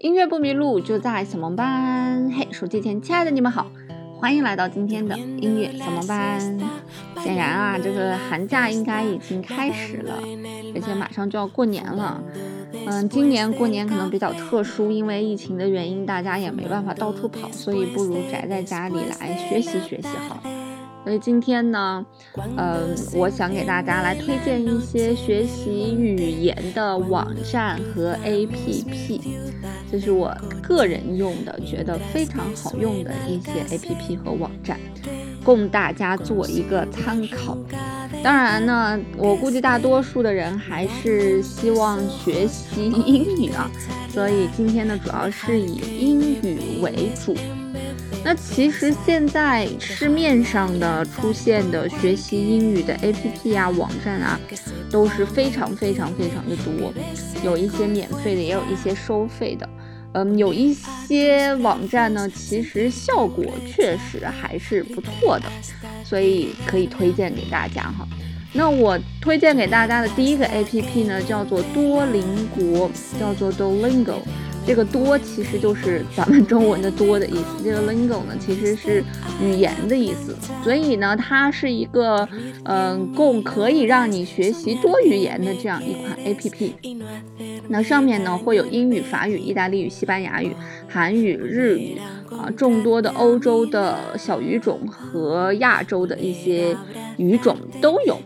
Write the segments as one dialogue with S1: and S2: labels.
S1: 音乐不迷路，就在小萌班。嘿，手机前亲爱的你们好，欢迎来到今天的音乐小萌班。显然啊，这个寒假应该已经开始了，而且马上就要过年了。嗯，今年过年可能比较特殊，因为疫情的原因，大家也没办法到处跑，所以不如宅在家里来学习学习好了。所以今天呢，嗯，我想给大家来推荐一些学习语言的网站和 APP，这是我个人用的，觉得非常好用的一些 APP 和网站，供大家做一个参考。当然呢，我估计大多数的人还是希望学习英语啊，所以今天呢，主要是以英语为主。那其实现在市面上的出现的学习英语的 APP 啊、网站啊，都是非常非常非常的多，有一些免费的，也有一些收费的。嗯，有一些网站呢，其实效果确实还是不错的，所以可以推荐给大家哈。那我推荐给大家的第一个 APP 呢，叫做多邻国，叫做 Duolingo。这个多其实就是咱们中文的多的意思，这个 lingo 呢其实是语言的意思，所以呢它是一个嗯供可以让你学习多语言的这样一款 A P P。那上面呢会有英语、法语、意大利语、西班牙语、韩语、日语啊众多的欧洲的小语种和亚洲的一些语种都有。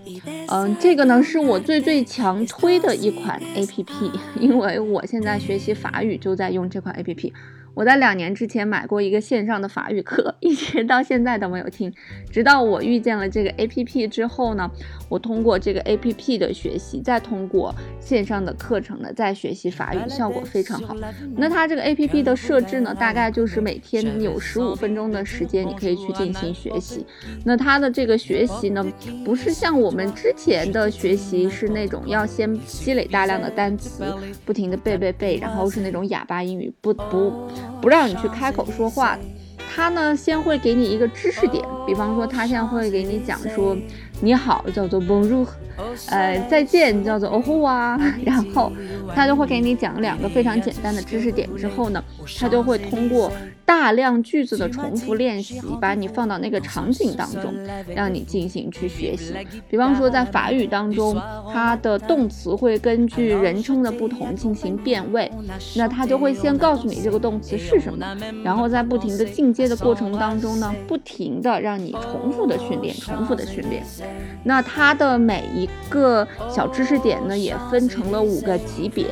S1: 嗯，这个呢是我最最强推的一款 A P P，因为我现在学习法语就在用这款 A P P。我在两年之前买过一个线上的法语课，一直到现在都没有听。直到我遇见了这个 A P P 之后呢，我通过这个 A P P 的学习，再通过线上的课程呢，再学习法语，效果非常好。那它这个 A P P 的设置呢，大概就是每天有十五分钟的时间，你可以去进行学习。那它的这个学习呢，不是像我们之前的学习是那种要先积累大量的单词，不停的背背背，然后是那种哑巴英语，不不。不让你去开口说话，他呢先会给你一个知识点，比方说他现在会给你讲说你好叫做 bonjour，呃再见叫做 au revoir，然后他就会给你讲两个非常简单的知识点之后呢，他就会通过。大量句子的重复练习，把你放到那个场景当中，让你进行去学习。比方说，在法语当中，它的动词会根据人称的不同进行变位，那他就会先告诉你这个动词是什么，然后再不停的进阶的过程当中呢，不停的让你重复的训练，重复的训练。那它的每一个小知识点呢，也分成了五个级别。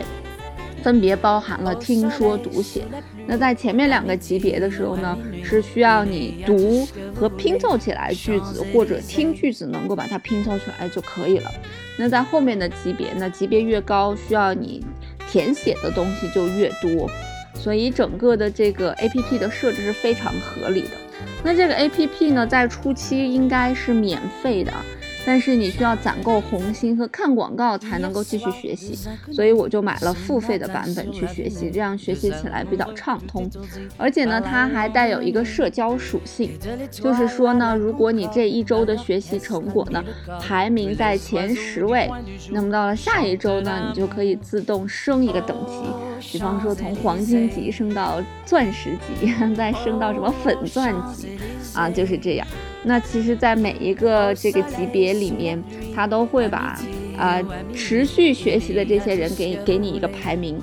S1: 分别包含了听说读写。那在前面两个级别的时候呢，是需要你读和拼凑起来句子，或者听句子能够把它拼凑出来就可以了。那在后面的级别呢，级别越高，需要你填写的东西就越多。所以整个的这个 A P P 的设置是非常合理的。那这个 A P P 呢，在初期应该是免费的。但是你需要攒够红心和看广告才能够继续学习，所以我就买了付费的版本去学习，这样学习起来比较畅通。而且呢，它还带有一个社交属性，就是说呢，如果你这一周的学习成果呢排名在前十位，那么到了下一周呢，你就可以自动升一个等级，比方说从黄金级升到钻石级，再升到什么粉钻级，啊，就是这样。那其实，在每一个这个级别里面，他都会把啊持续学习的这些人给给你一个排名，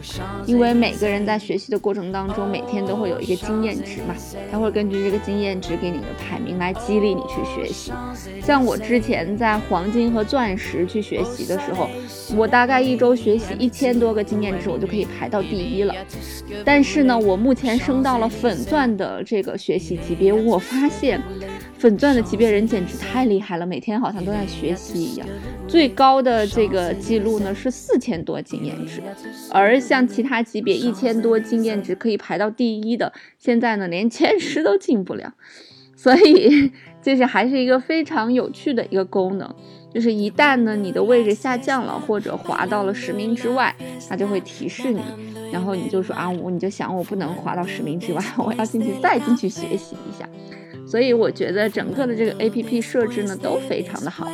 S1: 因为每个人在学习的过程当中，每天都会有一个经验值嘛，他会根据这个经验值给你一个排名来激励你去学习。像我之前在黄金和钻石去学习的时候，我大概一周学习一千多个经验值，我就可以排到第一了。但是呢，我目前升到了粉钻的这个学习级别，我发现。粉钻的级别人简直太厉害了，每天好像都在学习一样。最高的这个记录呢是四千多经验值，而像其他级别一千多经验值可以排到第一的，现在呢连前十都进不了。所以这是还是一个非常有趣的一个功能，就是一旦呢你的位置下降了或者滑到了十名之外，它就会提示你，然后你就说啊我你就想我不能滑到十名之外，我要进去再进去学习一下。所以我觉得整个的这个 A P P 设置呢都非常的好，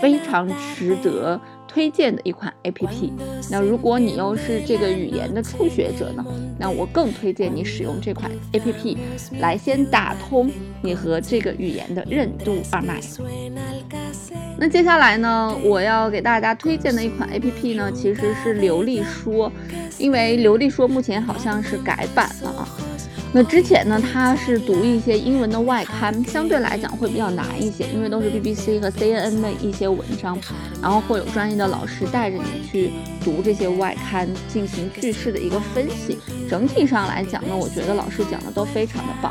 S1: 非常值得。推荐的一款 APP。那如果你又是这个语言的初学者呢，那我更推荐你使用这款 APP 来先打通你和这个语言的任督二脉。那接下来呢，我要给大家推荐的一款 APP 呢，其实是流利说，因为流利说目前好像是改版了啊。那之前呢，它是读一些英文的外刊，相对来讲会比较难一些，因为都是 BBC 和 CNN 的一些文章，然后会有专业的老师带着你去读这些外刊，进行句式的一个分析。整体上来讲呢，我觉得老师讲的都非常的棒。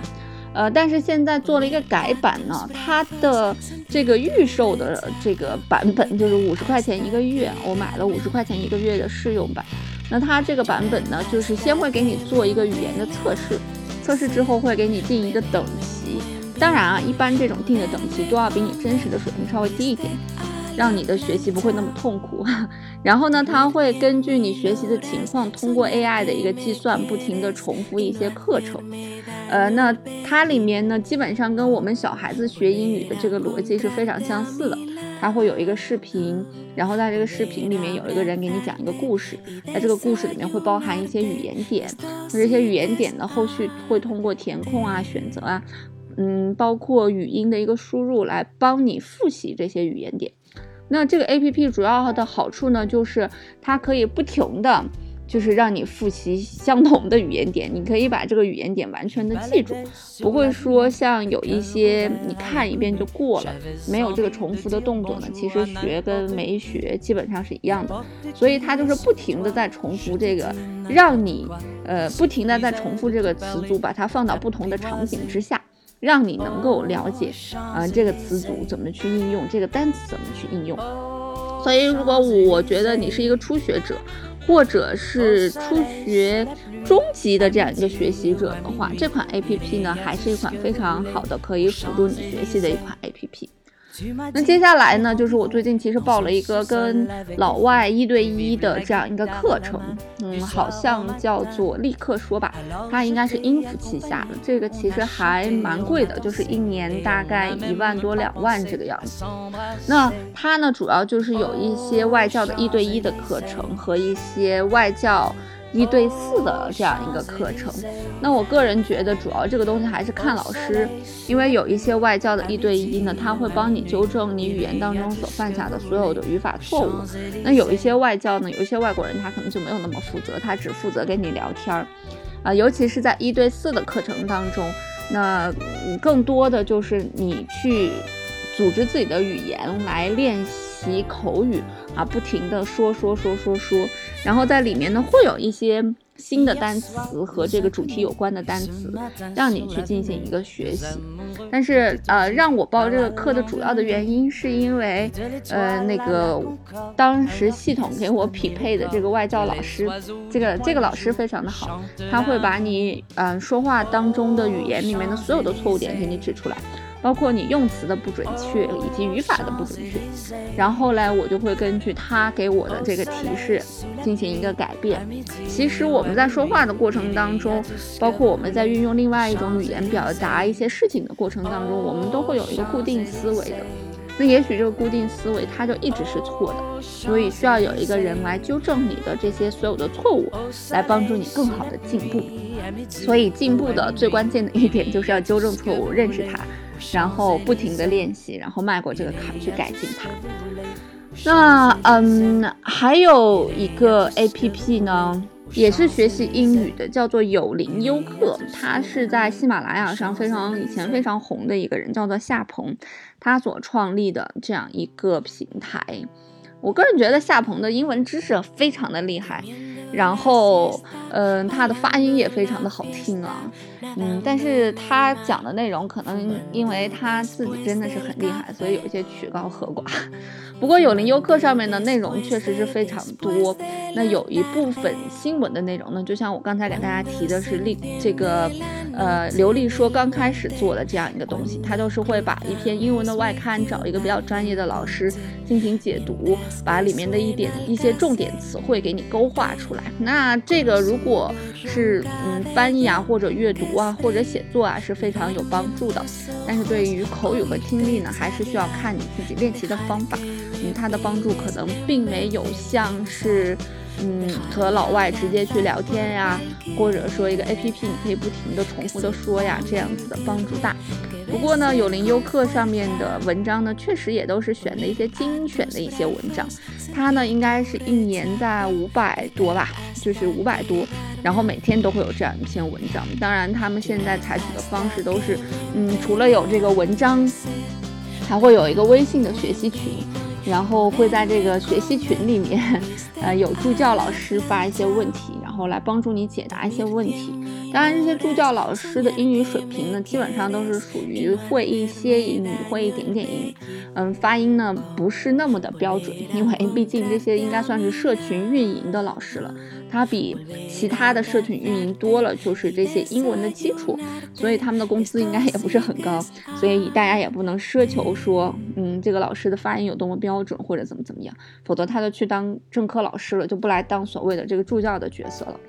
S1: 呃，但是现在做了一个改版呢，它的这个预售的这个版本就是五十块钱一个月，我买了五十块钱一个月的试用版。那它这个版本呢，就是先会给你做一个语言的测试，测试之后会给你定一个等级。当然啊，一般这种定的等级都要比你真实的水平稍微低一点。让你的学习不会那么痛苦，然后呢，它会根据你学习的情况，通过 AI 的一个计算，不停的重复一些课程。呃，那它里面呢，基本上跟我们小孩子学英语的这个逻辑是非常相似的。它会有一个视频，然后在这个视频里面有一个人给你讲一个故事，在这个故事里面会包含一些语言点，那这些语言点呢，后续会通过填空啊、选择啊，嗯，包括语音的一个输入来帮你复习这些语言点。那这个 A P P 主要的好处呢，就是它可以不停的，就是让你复习相同的语言点，你可以把这个语言点完全的记住，不会说像有一些你看一遍就过了，没有这个重复的动作呢，其实学跟没学基本上是一样的，所以它就是不停的在重复这个，让你呃不停的在重复这个词组，把它放到不同的场景之下。让你能够了解，啊，这个词组怎么去应用，这个单词怎么去应用。所以，如果我觉得你是一个初学者，或者是初学中级的这样一个学习者的话，这款 A P P 呢，还是一款非常好的可以辅助你学习的一款 A P P。那接下来呢，就是我最近其实报了一个跟老外一对一的这样一个课程，嗯，好像叫做立刻说吧，它应该是音符旗下的，这个其实还蛮贵的，就是一年大概一万多两万这个样子。那它呢，主要就是有一些外教的一对一的课程和一些外教。一对四的这样一个课程，那我个人觉得主要这个东西还是看老师，因为有一些外教的一对一呢，他会帮你纠正你语言当中所犯下的所有的语法错误。那有一些外教呢，有一些外国人他可能就没有那么负责，他只负责跟你聊天儿，啊，尤其是在一对四的课程当中，那更多的就是你去组织自己的语言来练习口语。啊，不停的说说说说说，然后在里面呢会有一些新的单词和这个主题有关的单词，让你去进行一个学习。但是呃，让我报这个课的主要的原因是因为，呃，那个当时系统给我匹配的这个外教老师，这个这个老师非常的好，他会把你嗯说话当中的语言里面的所有的错误点给你指出来。包括你用词的不准确以及语法的不准确，然后来，我就会根据他给我的这个提示进行一个改变。其实我们在说话的过程当中，包括我们在运用另外一种语言表达一些事情的过程当中，我们都会有一个固定思维的。那也许这个固定思维它就一直是错的，所以需要有一个人来纠正你的这些所有的错误，来帮助你更好的进步。所以进步的最关键的一点就是要纠正错误，认识它。然后不停的练习，然后迈过这个坎去改进它。那嗯，还有一个 A P P 呢，也是学习英语的，叫做有灵优课。它是在喜马拉雅上非常以前非常红的一个人，叫做夏鹏，他所创立的这样一个平台。我个人觉得夏鹏的英文知识非常的厉害。然后，嗯，他的发音也非常的好听啊，嗯，但是他讲的内容可能因为他自己真的是很厉害，所以有一些曲高和寡。不过有林优课上面的内容确实是非常多，那有一部分新闻的内容呢，就像我刚才给大家提的是立这个，呃，刘丽说刚开始做的这样一个东西，他就是会把一篇英文的外刊找一个比较专业的老师进行解读，把里面的一点一些重点词汇给你勾画出来。那这个如果是嗯翻译啊，或者阅读啊，或者写作啊，是非常有帮助的。但是对于口语和听力呢，还是需要看你自己练习的方法。嗯，它的帮助可能并没有像是。嗯，和老外直接去聊天呀，或者说一个 A P P，你可以不停的重复的说呀，这样子的帮助大。不过呢，有灵优课上面的文章呢，确实也都是选的一些精选的一些文章，它呢应该是一年在五百多吧，就是五百多，然后每天都会有这样一篇文章。当然，他们现在采取的方式都是，嗯，除了有这个文章，还会有一个微信的学习群。然后会在这个学习群里面，呃，有助教老师发一些问题，然后来帮助你解答一些问题。当然，这些助教老师的英语水平呢，基本上都是属于会一些英语，会一点点英语。嗯，发音呢不是那么的标准，因为毕竟这些应该算是社群运营的老师了。他比其他的社群运营多了，就是这些英文的基础，所以他们的工资应该也不是很高，所以大家也不能奢求说，嗯，这个老师的发音有多么标准或者怎么怎么样，否则他就去当正科老师了，就不来当所谓的这个助教的角色了。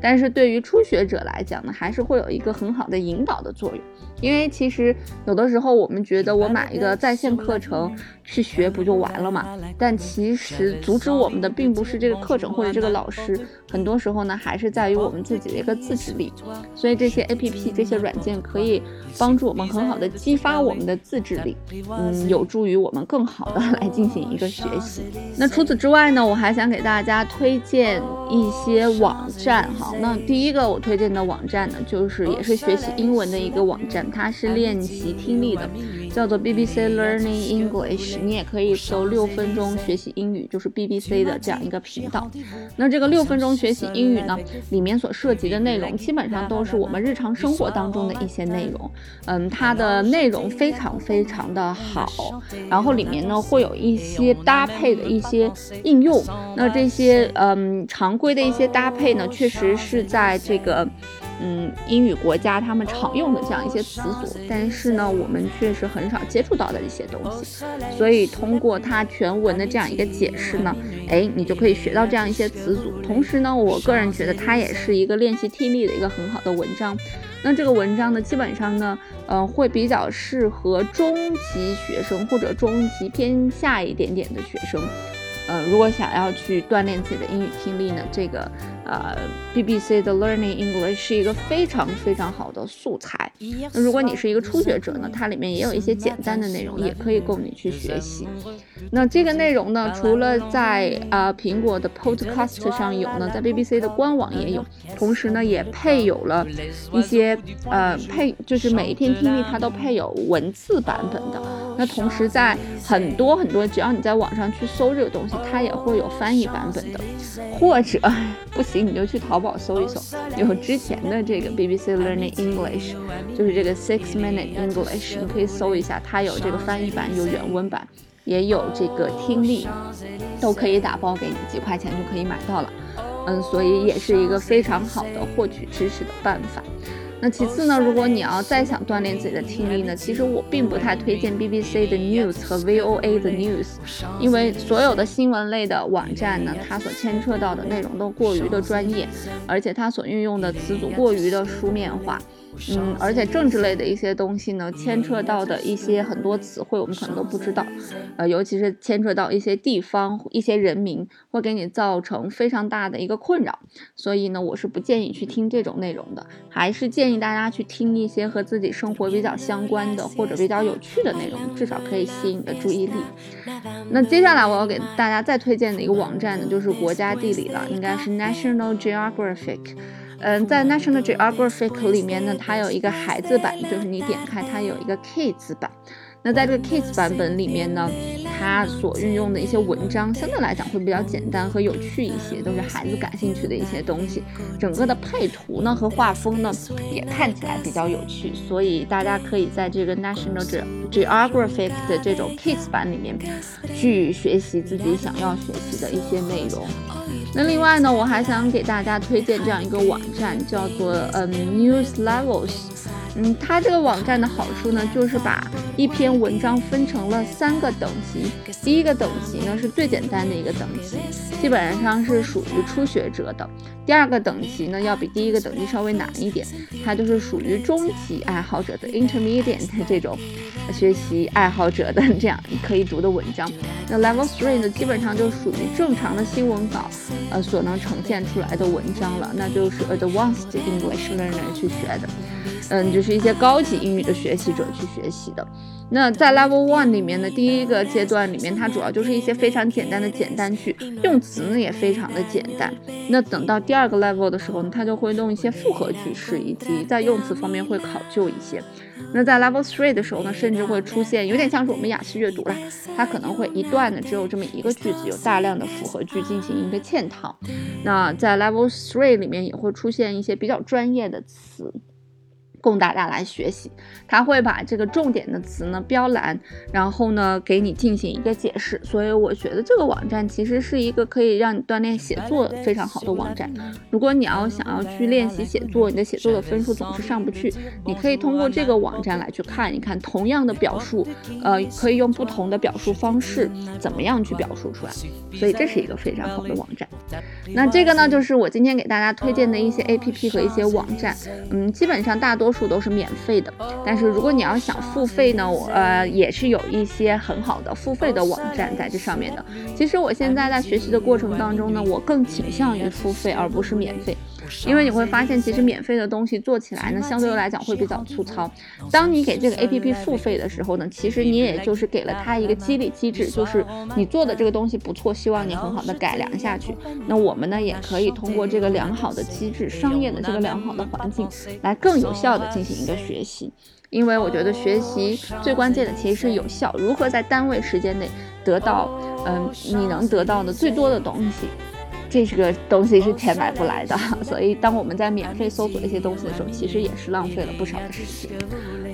S1: 但是对于初学者来讲呢，还是会有一个很好的引导的作用。因为其实有的时候我们觉得我买一个在线课程去学不就完了嘛？但其实阻止我们的并不是这个课程或者这个老师，很多时候呢还是在于我们自己的一个自制力。所以这些 A P P 这些软件可以帮助我们很好的激发我们的自制力，嗯，有助于我们更好的来进行一个学习。那除此之外呢，我还想给大家推荐一些网站哈。那第一个我推荐的网站呢，就是也是学习英文的一个网站。它是练习听力的，叫做 BBC Learning English。你也可以搜“六分钟学习英语”，就是 BBC 的这样一个频道。那这个六分钟学习英语呢，里面所涉及的内容基本上都是我们日常生活当中的一些内容。嗯，它的内容非常非常的好，然后里面呢会有一些搭配的一些应用。那这些嗯常规的一些搭配呢，确实是在这个。嗯，英语国家他们常用的这样一些词组，但是呢，我们确实很少接触到的一些东西。所以通过它全文的这样一个解释呢，哎，你就可以学到这样一些词组。同时呢，我个人觉得它也是一个练习听力的一个很好的文章。那这个文章呢，基本上呢，呃，会比较适合中级学生或者中级偏下一点点的学生。呃，如果想要去锻炼自己的英语听力呢，这个呃 BBC 的 Learning English 是一个非常非常好的素材。那如果你是一个初学者呢，它里面也有一些简单的内容，也可以供你去学习。那这个内容呢，除了在呃苹果的 Podcast 上有呢，在 BBC 的官网也有，同时呢也配有了一些呃配，就是每一篇听力它都配有文字版本的。那同时在很多很多，只要你在网上去搜这个东西，它也会有翻译版本的，或者不行你就去淘宝搜一搜，有之前的这个 BBC Learning English，就是这个 Six Minute English，你可以搜一下，它有这个翻译版，有原文版。也有这个听力，都可以打包给你，几块钱就可以买到了。嗯，所以也是一个非常好的获取知识的办法。那其次呢，如果你要再想锻炼自己的听力呢，其实我并不太推荐 BBC 的 News 和 VOA 的 News，因为所有的新闻类的网站呢，它所牵扯到的内容都过于的专业，而且它所运用的词组过于的书面化。嗯，而且政治类的一些东西呢，牵扯到的一些很多词汇，我们可能都不知道。呃，尤其是牵扯到一些地方、一些人民，会给你造成非常大的一个困扰。所以呢，我是不建议去听这种内容的，还是建议大家去听一些和自己生活比较相关的或者比较有趣的内容，至少可以吸引你的注意力。那接下来我要给大家再推荐的一个网站呢，就是国家地理了，应该是 National Geographic。嗯，在 National Geographic 里面呢，它有一个孩子版，就是你点开它有一个 Kids 版。那在这个 Kids 版本里面呢，它所运用的一些文章相对来讲会比较简单和有趣一些，都是孩子感兴趣的一些东西。整个的配图呢和画风呢也看起来比较有趣，所以大家可以在这个 National Geographic 的这种 Kids 版里面去学习自己想要学习的一些内容。那另外呢，我还想给大家推荐这样一个网站，叫做嗯 News Levels。嗯，它这个网站的好处呢，就是把一篇文章分成了三个等级。第一个等级呢是最简单的一个等级，基本上是属于初学者的。第二个等级呢要比第一个等级稍微难一点，它就是属于中级爱好者的 intermediate 这种学习爱好者的这样可以读的文章。那 level three 呢基本上就属于正常的新闻稿呃所能呈现出来的文章了，那就是 advanced English learner 去学的。嗯，就是一些高级英语的学习者去学习的。那在 Level One 里面的第一个阶段里面，它主要就是一些非常简单的简单句，用词呢也非常的简单。那等到第二个 Level 的时候呢，它就会用一些复合句式，以及在用词方面会考究一些。那在 Level Three 的时候呢，甚至会出现有点像是我们雅思阅读啦，它可能会一段呢只有这么一个句子，有大量的复合句进行一个嵌套。那在 Level Three 里面也会出现一些比较专业的词。供大家来学习，他会把这个重点的词呢标蓝，然后呢给你进行一个解释。所以我觉得这个网站其实是一个可以让你锻炼写作非常好的网站。如果你要想要去练习写作，你的写作的分数总是上不去，你可以通过这个网站来去看一看同样的表述，呃，可以用不同的表述方式怎么样去表述出来。所以这是一个非常好的网站。那这个呢就是我今天给大家推荐的一些 APP 和一些网站。嗯，基本上大多。数都是免费的，但是如果你要想付费呢，我呃也是有一些很好的付费的网站在这上面的。其实我现在在学习的过程当中呢，我更倾向于付费而不是免费。因为你会发现，其实免费的东西做起来呢，相对来讲会比较粗糙。当你给这个 A P P 付费的时候呢，其实你也就是给了它一个激励机制，就是你做的这个东西不错，希望你很好的改良下去。那我们呢，也可以通过这个良好的机制、商业的这个良好的环境，来更有效的进行一个学习。因为我觉得学习最关键的其实是有效，如何在单位时间内得到，嗯，你能得到的最多的东西。这是个东西是钱买不来的，所以当我们在免费搜索一些东西的时候，其实也是浪费了不少的时间。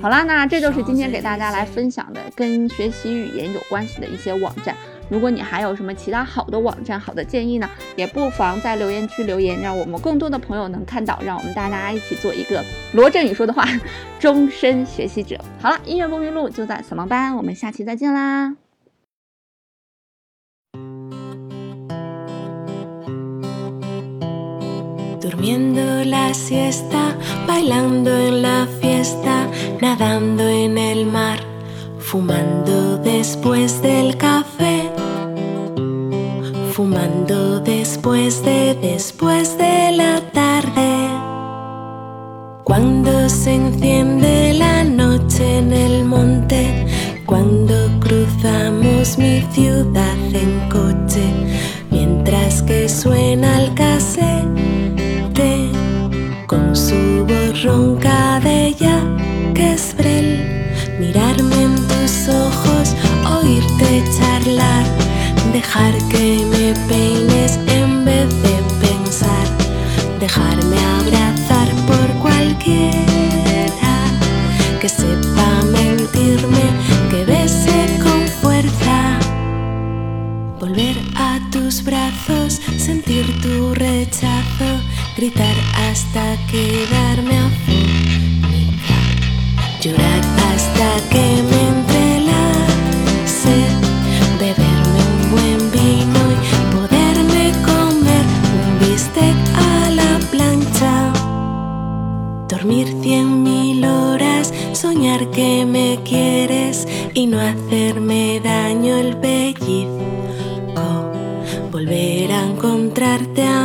S1: 好啦，那这就是今天给大家来分享的跟学习语言有关系的一些网站。如果你还有什么其他好的网站、好的建议呢，也不妨在留言区留言，让我们更多的朋友能看到，让我们大家一起做一个罗振宇说的话，终身学习者。好了，音乐不迷路就在扫盲班，我们下期再见啦。
S2: Durmiendo la siesta, bailando en la fiesta, nadando en el mar, fumando después del café, fumando después de después de la tarde. Cuando se enciende la noche en el monte, cuando cruzamos mi ciudad en coche, mientras que suena el cassette su voz ronca de ella que es brel, mirarme en tus ojos, oírte charlar, dejar que y no hacerme daño el pellizco, volver a encontrarte a